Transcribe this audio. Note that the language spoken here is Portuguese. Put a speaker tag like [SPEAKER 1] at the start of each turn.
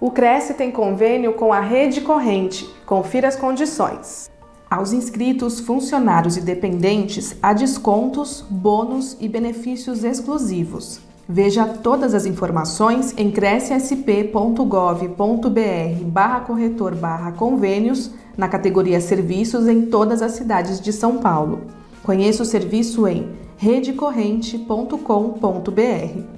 [SPEAKER 1] O Cresce tem convênio com a Rede Corrente. Confira as condições. Aos inscritos, funcionários e dependentes, há descontos, bônus e benefícios exclusivos. Veja todas as informações em crescsp.gov.br barra corretor barra convênios na categoria Serviços em todas as cidades de São Paulo. Conheça o serviço em redecorrente.com.br.